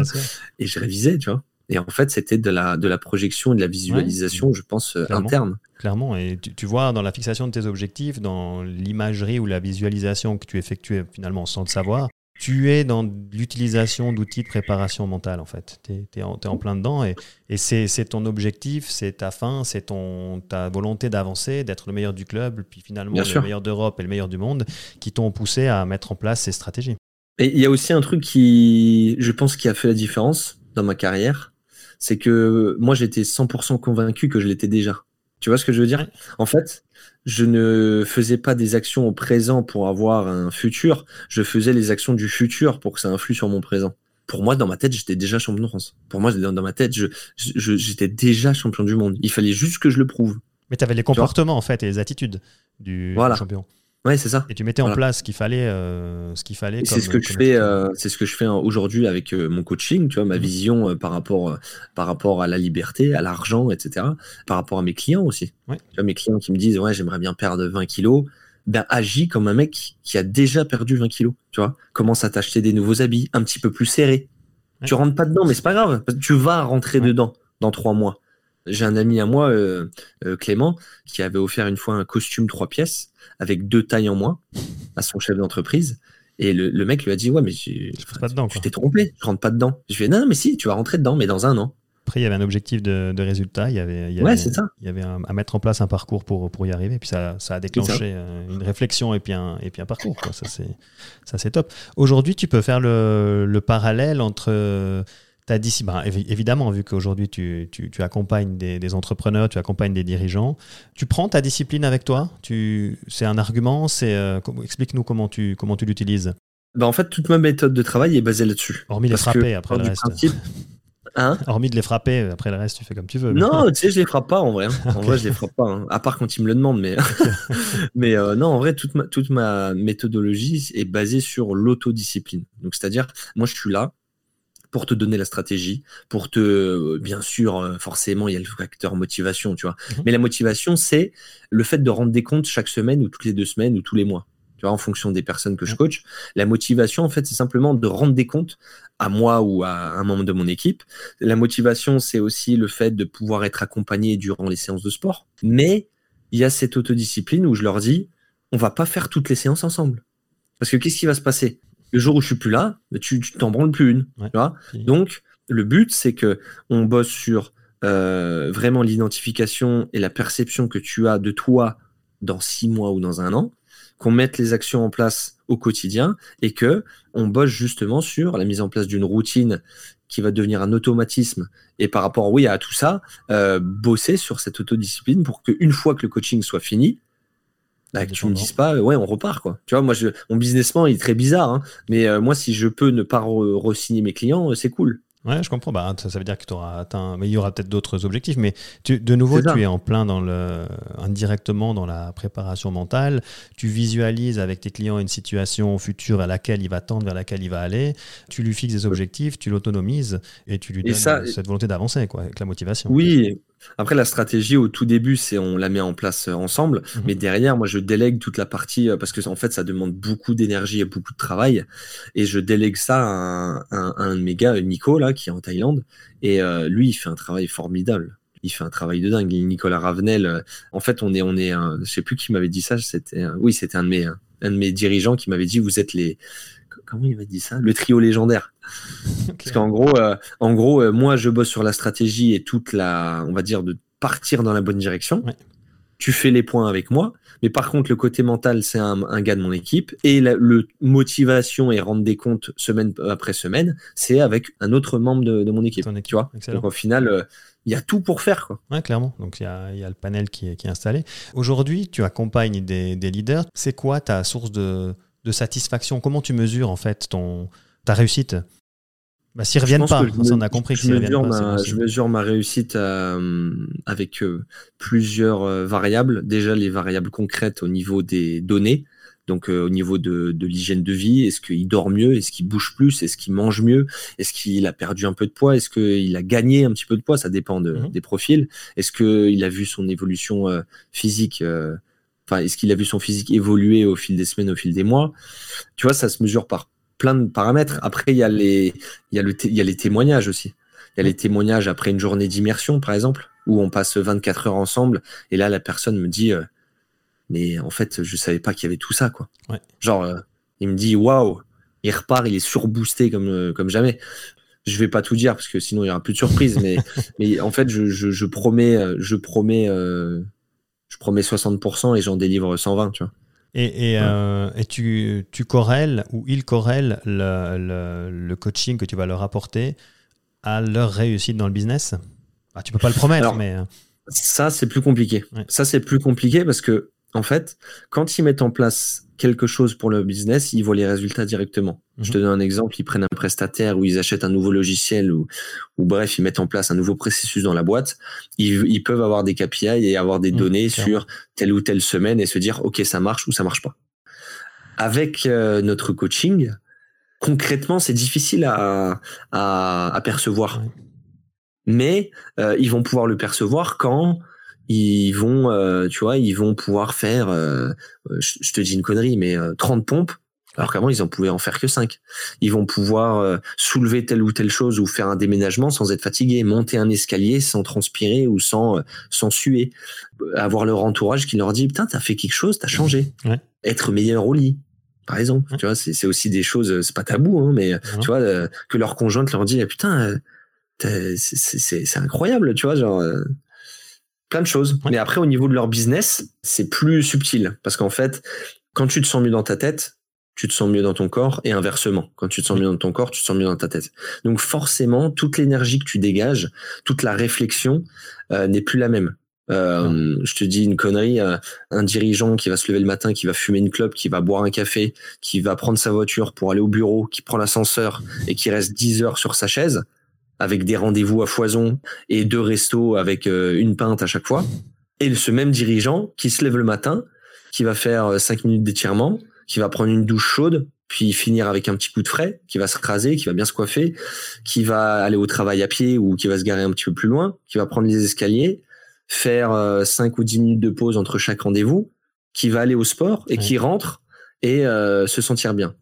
Et je révisais, tu vois. Et en fait, c'était de la, de la projection et de la visualisation, je pense, euh, interne. Clairement. Et tu, vois, dans la fixation de tes objectifs, dans l'imagerie ou la visualisation que tu effectues finalement sans le savoir, tu es dans l'utilisation d'outils de préparation mentale, en fait. Tu es, en, plein dedans et, et c'est ton objectif, c'est ta fin, c'est ta volonté d'avancer, d'être le meilleur du club, puis finalement le meilleur d'Europe et le meilleur du monde, qui t'ont poussé à mettre en place ces stratégies. Et il y a aussi un truc qui, je pense, qui a fait la différence dans ma carrière, c'est que moi j'étais 100% convaincu que je l'étais déjà. Tu vois ce que je veux dire? En fait, je ne faisais pas des actions au présent pour avoir un futur, je faisais les actions du futur pour que ça influe sur mon présent. Pour moi, dans ma tête, j'étais déjà champion de France. Pour moi, dans ma tête, j'étais déjà champion du monde. Il fallait juste que je le prouve. Mais tu avais les comportements, en fait, et les attitudes du champion. Ouais, c'est ça. Et tu mettais en place ce qu'il fallait, euh, ce qu'il fallait. C'est ce que je fais, euh, c'est ce que je fais aujourd'hui avec euh, mon coaching, tu vois, ma mmh. vision par rapport, par rapport à la liberté, à l'argent, etc. Par rapport à mes clients aussi. Tu vois, mes clients qui me disent, ouais, j'aimerais bien perdre 20 kilos. Ben, agis comme un mec qui a déjà perdu 20 kilos, tu vois. Commence à t'acheter des nouveaux habits, un petit peu plus serrés. Tu rentres pas dedans, mais c'est pas grave. Tu vas rentrer dedans dans trois mois. J'ai un ami à moi, Clément, qui avait offert une fois un costume trois pièces avec deux tailles en moins à son chef d'entreprise. Et le, mec lui a dit Ouais, mais tu t'es trompé, je rentre pas dedans. Je lui ai dit Non, mais si, tu vas rentrer dedans, mais dans un an. Après, il y avait un objectif de, résultat, il y avait, il y avait, ça. Il y avait à mettre en place un parcours pour, pour y arriver. Et puis ça, ça a déclenché euh, une réflexion et puis un, et puis un parcours. Quoi. Ça, c'est top. Aujourd'hui, tu peux faire le, le parallèle entre as dit, bah, évidemment, vu qu'aujourd'hui tu, tu, tu, accompagnes des, entrepreneurs, tu accompagnes des dirigeants, tu prends ta discipline avec toi? C'est un argument? C'est, euh, Explique-nous comment tu, comment tu l'utilises. Bah en fait, toute ma méthode de travail est basée là-dessus. Hormis les frapper après le reste. Hein? Hormis de les frapper, après le reste, tu fais comme tu veux. Non, tu sais, je les frappe pas en vrai. Hein. En vrai, je les frappe pas. Hein. À part quand ils me le demandent. Mais, mais euh, non, en vrai, toute ma, toute ma méthodologie est basée sur l'autodiscipline. Donc, c'est-à-dire, moi, je suis là, pour te donner la stratégie, pour te, euh, bien sûr, euh, forcément, il y a le facteur motivation, tu vois. Mhm. Mais la motivation, c'est le fait de rendre des comptes chaque semaine ou toutes les deux semaines ou tous les mois, tu vois, en fonction des personnes que je coach. La motivation, en fait, c'est simplement de rendre des comptes à moi ou à un membre de mon équipe. La motivation, c'est aussi le fait de pouvoir être accompagné durant les séances de sport. Mais il y a cette autodiscipline où je leur dis, on va pas faire toutes les séances ensemble. Parce que qu'est-ce qui va se passer? Le jour où je suis plus là, tu t'en branles plus une. Tu vois. Donc, le but, c'est que on bosse sur euh, vraiment l'identification et la perception que tu as de toi dans six mois ou dans un an, qu'on mette les actions en place au quotidien et que on bosse justement sur la mise en place d'une routine qui va devenir un automatisme. Et par rapport oui à tout ça euh, bosser sur cette autodiscipline pour qu'une fois que le coaching soit fini bah, que tu me dises pas, ouais, on repart quoi. Tu vois, moi, je, mon businessment il est très bizarre, hein, mais euh, moi, si je peux ne pas re-signer mes clients, euh, c'est cool. Ouais, je comprends. Bah, ça, veut dire que tu auras atteint. Mais il y aura peut-être d'autres objectifs. Mais tu, de nouveau, tu es en plein dans le, indirectement dans la préparation mentale. Tu visualises avec tes clients une situation future vers laquelle il va tendre, vers laquelle il va aller. Tu lui fixes des objectifs, tu l'autonomises et tu lui donnes cette volonté d'avancer, quoi, avec la motivation. Oui, après, la stratégie au tout début, c'est on la met en place euh, ensemble, mhm. mais derrière, moi, je délègue toute la partie euh, parce que en fait, ça demande beaucoup d'énergie et beaucoup de travail, et je délègue ça à un, de mes gars, Nico là, qui est en Thaïlande, et euh, lui, il fait un travail formidable. Il fait un travail de dingue. Nicolas Ravenel, en fait, on est, on est, je sais plus qui m'avait dit ça. C'était, oui, c'était un de mes, un de mes dirigeants qui m'avait dit, vous êtes les, comment il m'a dit ça? Le trio légendaire. Parce qu'en gros, euh, en gros, euh, moi, je bosse sur la stratégie et toute la, on va dire, de partir dans la bonne direction. Tu fais les points avec moi, mais par contre, le côté mental, c'est un, gars de mon équipe et la le motivation et rendre des comptes semaine après semaine, c'est avec un autre membre de, mon équipe. Tu vois? Donc au final. Euh, il y a tout pour faire. Quoi. clairement. Donc il y a, y a, le panel qui est, qui est installé. Aujourd'hui, tu accompagnes des, des leaders. C'est quoi ta source de, de satisfaction Comment tu mesures en fait ton, ta réussite? Bah, S'ils reviennent pas, on a compris ma, je mesure ma réussite euh, avec euh, plusieurs euh, variables. Déjà, les variables concrètes au niveau des données. Donc au niveau de, l'hygiène de vie, est-ce qu'il dort mieux? Est-ce qu'il bouge plus? Est-ce qu'il mange mieux? Est-ce qu'il a perdu un peu de poids? Est-ce qu'il a gagné un petit peu de poids? Ça dépend mhm. des profils. Est-ce qu'il a vu son évolution physique Enfin, est-ce qu'il a vu son physique évoluer au fil des semaines, au fil des mois? Tu vois, ça se mesure par plein de paramètres. Après, il y a les, il y a le, il y a les témoignages aussi. Il y a les témoignages après une journée d'immersion, par exemple, où on passe 24 heures ensemble. Et là, la personne me dit, euh, mais en fait, je savais pas qu'il y avait tout ça, quoi. Genre, euh, il me dit, waouh, il repart, il est surboosté comme, euh, comme jamais. Je vais pas tout dire parce que sinon il y aura plus de surprises, mais, mais en fait, je, je, je promets, je promets je promets 60% et j'en délivre 120, tu vois. Et, et, euh, et tu, tu, corrèles ou ils corrèlent le, le, coaching que tu vas leur apporter à leur réussite dans le business? Ah, Tu peux pas le promettre, mais. Euh. Ça, c'est plus compliqué. Ça, c'est plus compliqué parce que, en fait, quand ils mettent en place quelque chose pour le business, ils voient les résultats directement. Je te mhm. donne un exemple, ils prennent un prestataire ou ils achètent un nouveau logiciel ou, ou bref, ils mettent en place un nouveau processus dans la boîte. Ils, peuvent avoir des KPI et avoir des mhm, données sur telle ou telle semaine et se dire, OK, ça marche ou ça marche pas. Avec euh, notre coaching, concrètement, c'est difficile à, à, percevoir. Mais euh, ils vont pouvoir le percevoir quand ils vont, euh, tu vois, ils vont pouvoir faire, euh, je, te dis une connerie, mais 30 pompes, alors qu'avant ils en pouvaient en faire que 5. Ils vont pouvoir soulever telle ou telle chose ou faire un déménagement sans être fatigué, monter un escalier sans transpirer ou sans sans suer, avoir leur entourage qui leur dit putain t'as fait quelque chose, t'as changé, être meilleur au lit, par exemple. Tu vois, c'est aussi des choses, c'est pas tabou, hein, mais tu vois, que leur conjointe leur dit, ah, putain, c'est incroyable, tu vois, genre euh, plein de choses. Mais après, au niveau de leur business, c'est plus subtil parce qu'en fait, quand tu te sens mieux dans ta tête, tu te sens mieux dans ton corps et inversement. Quand tu te sens mieux dans ton corps, tu te sens mieux dans ta tête. Donc forcément, toute l'énergie que tu dégages, toute la réflexion euh, n'est plus la même. Euh, je te dis une connerie, euh, un dirigeant qui va se lever le matin, qui va fumer une clope, qui va boire un café, qui va prendre sa voiture pour aller au bureau, qui prend l'ascenseur et qui reste 10 heures sur sa chaise, avec des rendez-vous à foison et deux restos avec euh, une pinte à chaque fois. Et ce même dirigeant qui se lève le matin, qui va faire 5 minutes d'étirement, qui va prendre une douche chaude, puis finir avec un petit coup de frais, qui va se raser, qui va bien se coiffer, qui va aller au travail à pied ou qui va se garer un petit peu plus loin, qui va prendre les escaliers, faire 5 euh, ou 10 minutes de pause entre chaque rendez-vous, qui va aller au sport et qui rentre et euh, se sentir bien.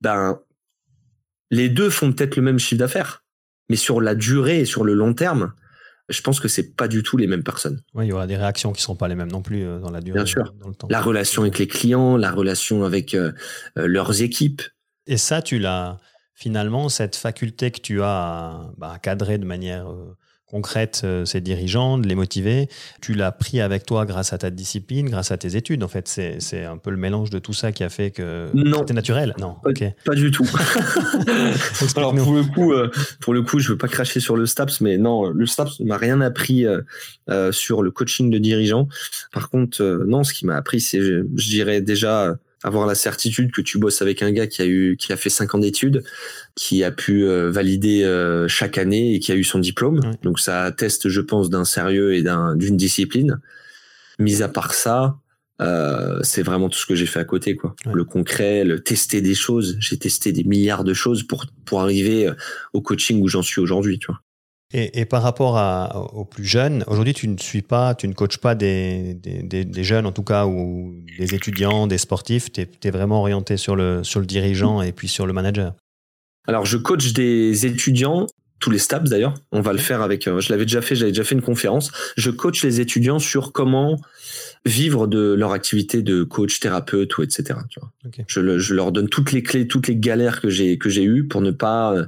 Ben, les deux font peut-être le même chiffre d'affaires, mais sur la durée et sur le long terme, je pense que c'est pas du tout les mêmes personnes. Oui, il y aura des réactions qui sont pas les mêmes non plus euh, dans la durée. Bien sûr. Dans le temps. La relation avec les clients, la relation avec leurs équipes. Et ça, tu l'as finalement cette faculté que tu as à, bah, cadrer de manière concrète euh, ces dirigeants, de les motiver. Tu l'as pris avec toi grâce à ta discipline, grâce à tes études. En fait, c'est un peu le mélange de tout ça qui a fait que c'était naturel. Non, pas, pas du tout. Alors pour le coup, euh, pour le coup, je veux pas cracher sur le STAPS, mais non, le STAPS m'a rien appris euh, sur le coaching de dirigeants. Par contre, non, ce qui m'a appris, c'est, je dirais déjà avoir la certitude que tu bosses avec un gars qui a eu qui a fait cinq ans d'études, qui a pu euh, valider euh, chaque année et qui a eu son diplôme. Donc ça atteste, je pense, d'un sérieux et d'un d'une discipline. Mis à part ça, euh, c'est vraiment tout ce que j'ai fait à côté, quoi. Le concret, le tester des choses. J'ai testé des milliards de choses pour pour arriver au coaching où j'en suis aujourd'hui, tu vois. Et, par rapport à, aux plus jeunes, aujourd'hui, tu ne suis pas, tu ne coaches pas des, des, des, jeunes, en tout cas, ou des étudiants, des sportifs. Tu es, vraiment orienté sur le, sur le dirigeant et puis sur le manager. Alors, je coach des étudiants, tous les STAPS d'ailleurs. On va le faire avec. Euh, je l'avais déjà fait, j'avais déjà fait une conférence. Je coach les étudiants sur comment vivre de leur activité de coach, thérapeute ou etc. Tu vois. Je, je, leur donne toutes les clés, toutes les galères que j'ai que j'ai eues pour ne pas euh,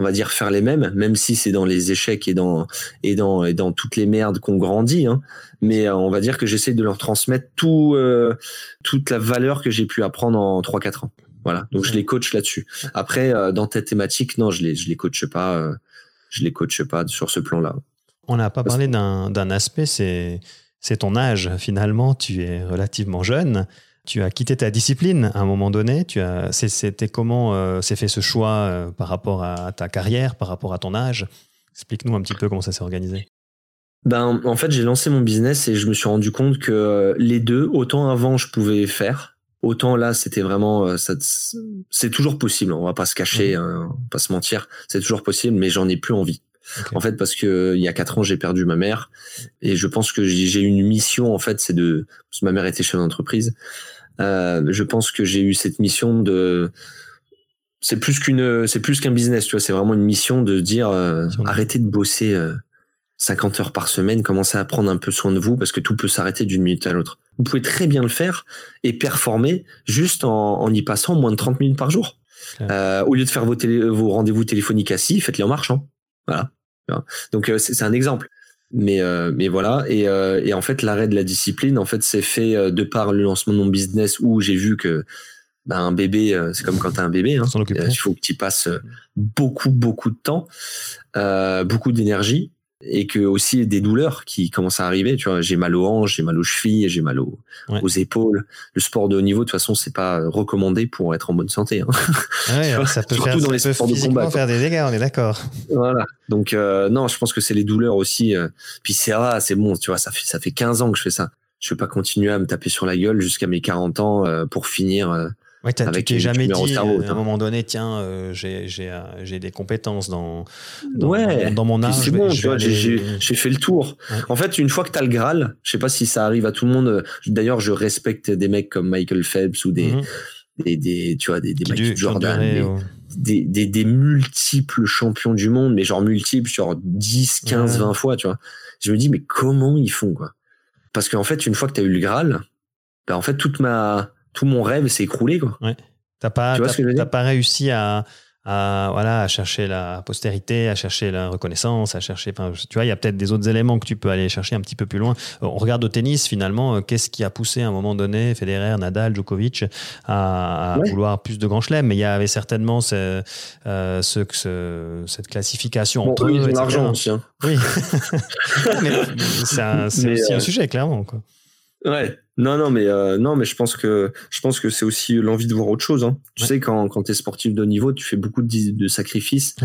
on va dire faire les mêmes, même si c'est dans les échecs et dans et dans et dans toutes les merdes qu'on grandit. Hein. Mais euh, on va dire que j'essaie de leur transmettre tout euh, toute la valeur que j'ai pu apprendre en 3-4 ans. Voilà. Donc je les coach là-dessus. Après, euh, dans ta thématique, non, je les je les coache pas. je les coache pas sur ce plan-là. On n'a pas parlé d'un aspect, c'est c'est ton âge. Finalement, tu es relativement jeune. Tu as quitté ta discipline à un moment donné. Tu as, c'était comment euh, s'est fait ce choix euh, par rapport à ta carrière, par rapport à ton âge? Explique-nous un petit peu comment ça s'est organisé. Ben, en fait, j'ai lancé mon business et je me suis rendu compte que euh, les deux, autant avant je pouvais faire, autant là c'était vraiment, c'est toujours possible. On va pas se cacher, mmh. hein, pas se mentir, c'est toujours possible, mais j'en ai plus envie. En fait, parce que il y a quatre ans, j'ai perdu ma mère et je pense que j'ai une mission. En fait, c'est de. Parce que ma mère était chef d'entreprise. Euh, je pense que j'ai eu cette mission de. C'est plus qu'une, c'est plus qu'un business, tu vois. C'est vraiment une mission de dire euh, arrêtez de bosser 50 euh, heures par semaine, commencez à prendre un peu soin de vous parce que tout peut s'arrêter d'une minute à l'autre. Vous pouvez très bien le faire et performer juste en, en y passant moins de 30 minutes par jour. Euh, au lieu de faire vos, vos rendez-vous téléphoniques assis, faites-les en marchant. Voilà. Donc c'est un exemple. Mais euh, mais voilà. Et, euh, et en fait l'arrêt de la discipline en fait c'est fait de par le lancement de mon business où j'ai vu que ben, un bébé c'est comme quand tu as un bébé hein. il faut que tu passes beaucoup beaucoup de temps beaucoup d'énergie et que aussi des douleurs qui commencent à arriver. Tu vois, j'ai mal aux hanches, j'ai mal aux chevilles, j'ai mal aux, aux, épaules. Le sport de haut niveau, de toute façon, c'est pas recommandé pour être en bonne santé. Hein. Ouais, ça peut, faire, dans les sports de combat, faire des dégâts, on est d'accord. Voilà. Donc euh, non, je pense que c'est les douleurs aussi. Euh. Puis c'est ah, c'est bon, tu vois, ça fait ça fait 15 ans que je fais ça. Je vais pas continuer à me taper sur la gueule jusqu'à mes 40 ans euh, pour finir Ouais, tu t'es jamais dit euh, à un moment donné, tiens, euh, j'ai, euh, j'ai des compétences dans, dans, ouais. dans, mon art. C'est bon, j'ai, j'ai fait le tour. En fait, une fois que tu as le Graal, je sais pas si ça arrive à tout le monde. D'ailleurs, je respecte des mecs comme Michael Phelps ou des, mhm. des, des, tu vois, des, des Michael Jordan. des, des, des, multiples champions du monde, mais genre multiples, genre 10, 15, 20 fois, tu vois. Je me dis, mais comment ils font, quoi? Parce qu'en fait, une fois que tu as eu le Graal, ben, en fait, toute ma, tout mon rêve s'est écroulé. Quoi. Ouais. T'as pas, pas réussi à, à, voilà, à chercher la postérité, à chercher la reconnaissance, à chercher. Tu vois, il y a peut-être des autres éléments que tu peux aller chercher un petit peu plus loin. Euh, on regarde au tennis, finalement, euh, qu'est-ce qui a poussé à un moment donné Federer, Nadal, Djokovic à, vouloir plus de grands chelems? Mais il y avait certainement ce, euh, ce, cette classification bon, entre eux. l'argent aussi. Hein. Oui. mais c'est aussi un sujet, clairement. Quoi. Ouais. Non, non, mais euh, non, mais je pense que je pense que c'est aussi l'envie de voir autre chose. Hein. Tu sais, quand quand t'es sportif de haut niveau, tu fais beaucoup de, de sacrifices.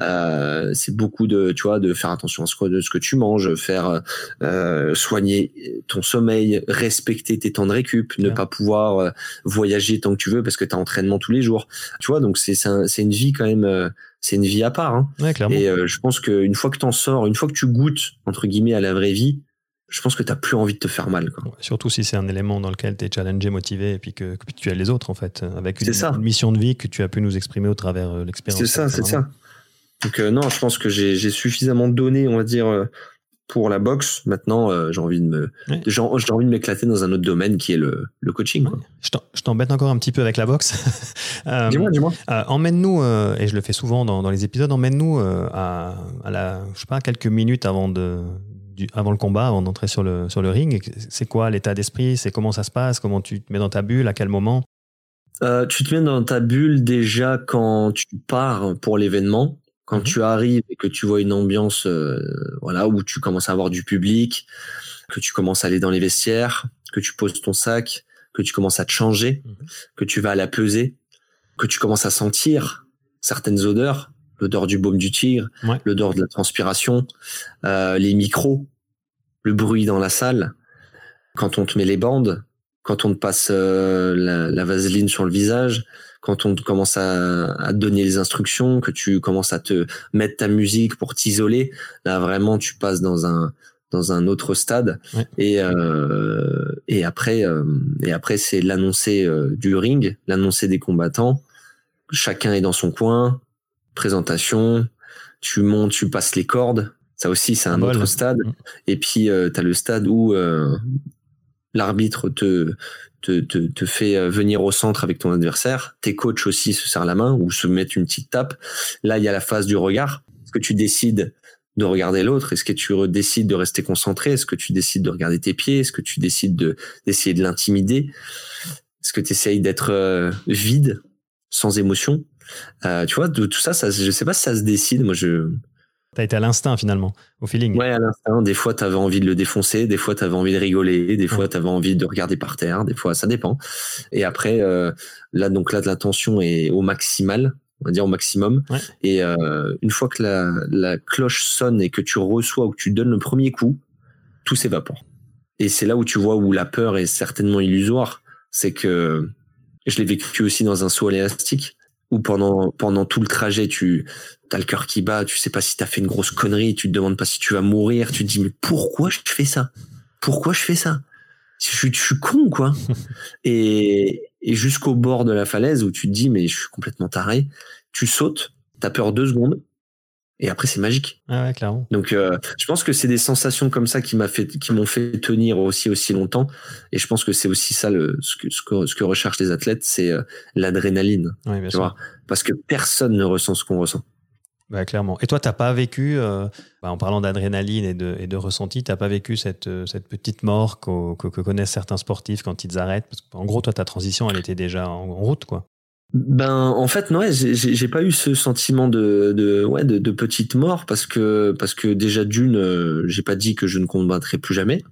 Euh, c'est beaucoup de, tu vois, de faire attention à ce que de ce que tu manges, faire euh, soigner ton sommeil, respecter tes temps de récup, ne pas pouvoir euh, voyager tant que tu veux parce que t'as entraînement tous les jours. Tu vois, donc c'est c'est une vie quand même. Euh, c'est une vie à part. Hein. Et je pense qu'une fois que t'en sors, une fois que tu goûtes entre guillemets à la vraie vie, je pense que tu n'as plus envie de te faire mal. Quoi. surtout si c'est un élément dans lequel tu es challengé, motivé, et puis que, tu as les autres, en fait, avec une, mission de vie que tu as pu nous exprimer au travers de euh, l'expérience. C'est ça, c'est ça. Donc, euh, non, je pense que j'ai suffisamment donné, on va dire, euh, pour la boxe. Maintenant, j'ai envie de me, j'ai envie de m'éclater dans un autre domaine qui est le, le coaching. Je t'embête encore un petit peu avec la boxe. dis-moi, dis-moi. emmène-nous, et je le fais souvent dans, dans les épisodes, emmène-nous à, à la, je sais pas, quelques minutes avant de, avant le combat, avant d'entrer sur le, sur le ring C'est quoi l'état d'esprit? C'est comment ça se passe? Comment tu te mets dans ta bulle? À quel moment? Euh, Tu te mets dans ta bulle déjà quand tu pars pour l'événement. Quand mhm. tu arrives et que tu vois une ambiance euh, voilà, où tu commences à avoir du public, que tu commences à aller dans les vestiaires, que tu poses ton sac, que tu commences à te changer, mhm. que tu vas à la peser, que tu commences à sentir certaines odeurs, l'odeur du baume du tigre, l'odeur de la transpiration, euh, les micros, le bruit dans la salle, quand on te met les bandes, quand on te passe euh, la, vaseline sur le visage, quand on commence à, à, donner les instructions, que tu commences à te mettre ta musique pour t'isoler, là vraiment tu passes dans un dans un autre stade. Et euh, et après euh, et après c'est l'annoncer euh, du ring, l'annoncer des combattants. Chacun est dans son coin, présentation, tu montes, tu passes les cordes. Ça aussi, c'est un autre stade. Mm. Et puis, euh, tu as le stade où euh, l'arbitre te, te, te, fait euh, venir au centre avec ton adversaire. Tes coachs aussi se serrent la main ou se mettent une petite tape. Là, il y a la phase du regard. Est-ce que tu décides de regarder l'autre? Est-ce que tu décides de rester concentré? Est-ce que tu décides de regarder tes pieds? Est-ce que tu décides de d'essayer de l'intimider? Est-ce que tu essayes d'être vide, sans émotion? Euh, tu vois, de tout ça, ça, je sais pas si ça se décide. Moi, je. T'as été à l'instinct finalement, au feeling. Ouais, à l'instinct. Des fois, t'avais envie de le défoncer, des fois, t'avais envie de rigoler, des fois, t'avais envie de regarder par terre, des fois, ça dépend. Et après, euh, là, donc là, de la tension est au maximal, on va dire au maximum. Et euh, une fois que la, la cloche sonne et que tu reçois ou que tu donnes le premier coup, tout s'évapore. Et c'est là où tu vois où la peur est certainement illusoire. C'est que je l'ai vécu aussi dans un saut à l'élastique ou pendant pendant tout le trajet tu as le cœur qui bat tu sais pas si tu as fait une grosse connerie tu te demandes pas si tu vas mourir tu te dis mais pourquoi je fais ça? Pourquoi je fais ça? Je suis, je suis con quoi. Et, et jusqu'au bord de la falaise où tu te dis mais je suis complètement taré tu sautes t'as peur deux secondes et après c'est magique. Ah ouais, clairement. Donc euh, je pense que c'est des sensations comme ça qui m'a fait qui m'ont fait tenir aussi aussi longtemps et je pense que c'est aussi ça le ce que ce que, ce que recherchent les athlètes c'est euh, l'adrénaline. Tu sûr. vois? Parce que personne ne ressent ce qu'on ressent. Bah, clairement. Et toi, t'as pas vécu, euh, bah, en parlant d'adrénaline et de, et de ressenti, t'as pas vécu cette, cette petite mort que, que, connaissent certains sportifs quand ils arrêtent? Parce En gros, toi, ta transition, elle était déjà en route, quoi. Ben, en fait, non, j'ai pas eu ce sentiment de, de, ouais, de, de, petite mort parce que, parce que déjà d'une, euh, j'ai pas dit que je ne combattrai plus jamais.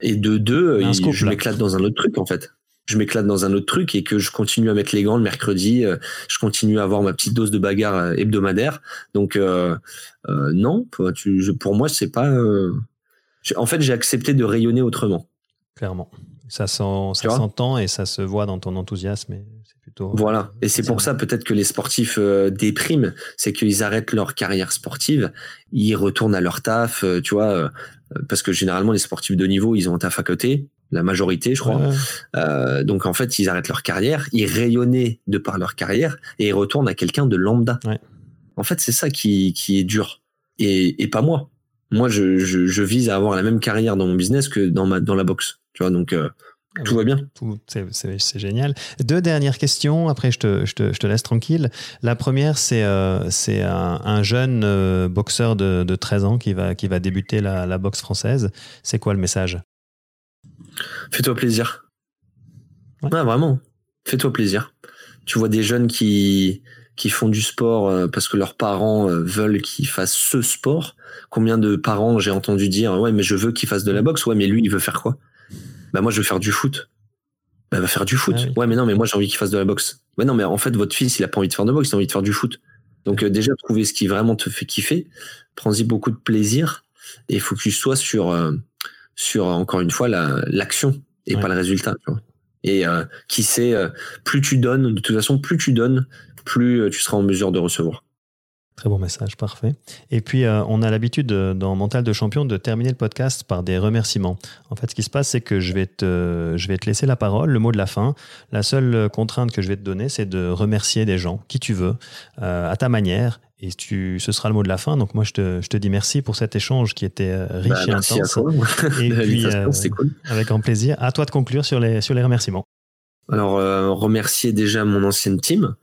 Et de deux, je m'éclate dans un autre truc, en fait. Je m'éclate dans un autre truc et que je continue à mettre les gants le mercredi. Euh, je continue à avoir ma petite dose de bagarre euh, hebdomadaire. Donc, euh, non, tu, pour moi, c'est pas. en fait, j'ai accepté de rayonner autrement. Clairement. Ça s'entend et ça se voit dans ton enthousiasme. Et plutôt, voilà. Et c'est pour ça peut-être que les sportifs euh, dépriment, c'est qu'ils arrêtent leur carrière sportive, ils retournent à leur taf, euh, tu vois, euh, parce que généralement les sportifs de niveau, ils ont un taf à côté, la majorité, je crois. donc en fait, ils arrêtent leur carrière, ils rayonnaient de par leur carrière et ils retournent à quelqu'un de lambda. En fait, c'est ça qui, qui est dur. Et, et pas moi. Moi, je, je, je, vise à avoir la même carrière dans mon business que dans ma dans la boxe. Tu vois, donc tout va bien. C'est génial. Deux dernières questions, après je te, je te, je te laisse tranquille. La première, c'est euh, un, un, jeune euh, boxeur de, de, 13 ans qui va, qui va débuter la, la boxe française. C'est quoi le message? Fais-toi plaisir. Ouais. vraiment. Fais-toi plaisir. Tu vois des jeunes qui, qui font du sport euh, parce que leurs parents veulent qu'ils fassent ce sport. Combien de parents j'ai entendu dire Ouais, mais je veux qu'il fasse de la boxe. Ouais, mais lui, il veut faire quoi? Bah moi je veux faire du foot. Bah va faire du foot. Ah ouais, mais non, mais moi j'ai envie qu'il fasse de la boxe. Ouais, non, mais en fait votre fils il a pas envie de faire de boxe, il a envie de faire du foot. Donc euh, déjà trouver ce qui vraiment te fait kiffer, prends-y beaucoup de plaisir et il faut que tu sois sur euh, sur encore une fois l'action et pas le résultat. Tu vois. Et euh, qui sait, plus tu donnes, de toute façon, plus tu donnes, plus tu seras en mesure de recevoir. Très bon message, parfait. Et puis, euh, on a l'habitude dans Mental de Champion de terminer le podcast par des remerciements. En fait, ce qui se passe, c'est que je vais, te, je vais te laisser la parole, le mot de la fin. La seule contrainte que je vais te donner, c'est de remercier des gens, qui tu veux, euh, à ta manière. Et tu, ce sera le mot de la fin. Donc, moi, je te, je te dis merci pour cet échange qui était euh, riche bah, et intense. et puis, cool. avec grand plaisir. À toi de conclure sur les, sur les remerciements. Alors, remercier déjà mon ancienne team.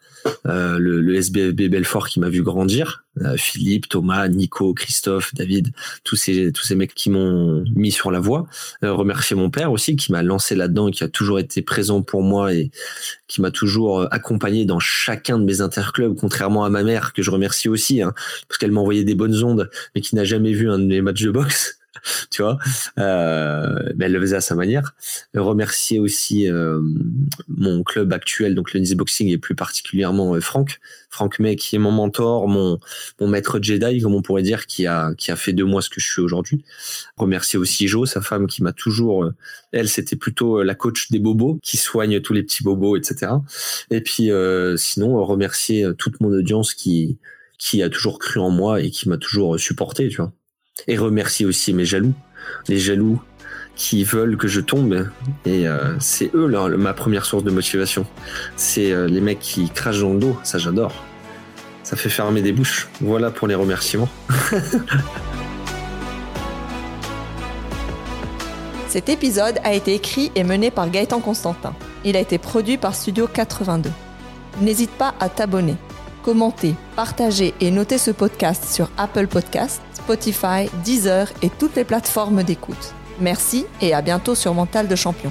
Euh, le, le, SBFB Belfort qui m'a vu grandir, euh, Philippe, Thomas, Nico, Christophe, David, tous ces tous ces mecs qui m'ont mis sur la voie. Euh, remercier mon père aussi qui m'a lancé là-dedans, qui a toujours été présent pour moi et qui m'a toujours accompagné dans chacun de mes interclubs, contrairement à ma mère que je remercie aussi, hein, parce qu'elle m'a envoyé des bonnes ondes, mais qui n'a jamais vu un de mes matchs de boxe. tu vois. Euh, elle le faisait à sa manière. Remercier aussi euh, mon club actuel, donc le Nice Boxing, et plus particulièrement euh, Franck. Franck May, qui est mon mentor, mon, mon maître Jedi, comme on pourrait dire, qui a, qui a fait de moi ce que je suis aujourd'hui. Remercier aussi Jo, sa femme, qui m'a toujours... Euh, elle, c'était plutôt la coach des bobos, qui soigne tous les petits bobos, etc. Et puis, sinon, remercier toute mon audience qui qui a toujours cru en moi et qui m'a toujours supporté, tu vois. Et remercier aussi mes jaloux, les jaloux qui veulent que je tombe. Et euh, c'est eux ma première source de motivation. C'est euh, les mecs qui crachent dans le dos, ça j'adore. Ça fait fermer des bouches. Voilà pour les remerciements. Cet épisode a été écrit et mené par Gaëtan Constantin. Il a été produit par Studio 82. N'hésite pas à t'abonner, commenter, partager et noter ce podcast sur Apple Podcasts Spotify, Deezer et toutes les plateformes d'écoute. Merci et à bientôt sur Mental de Champion.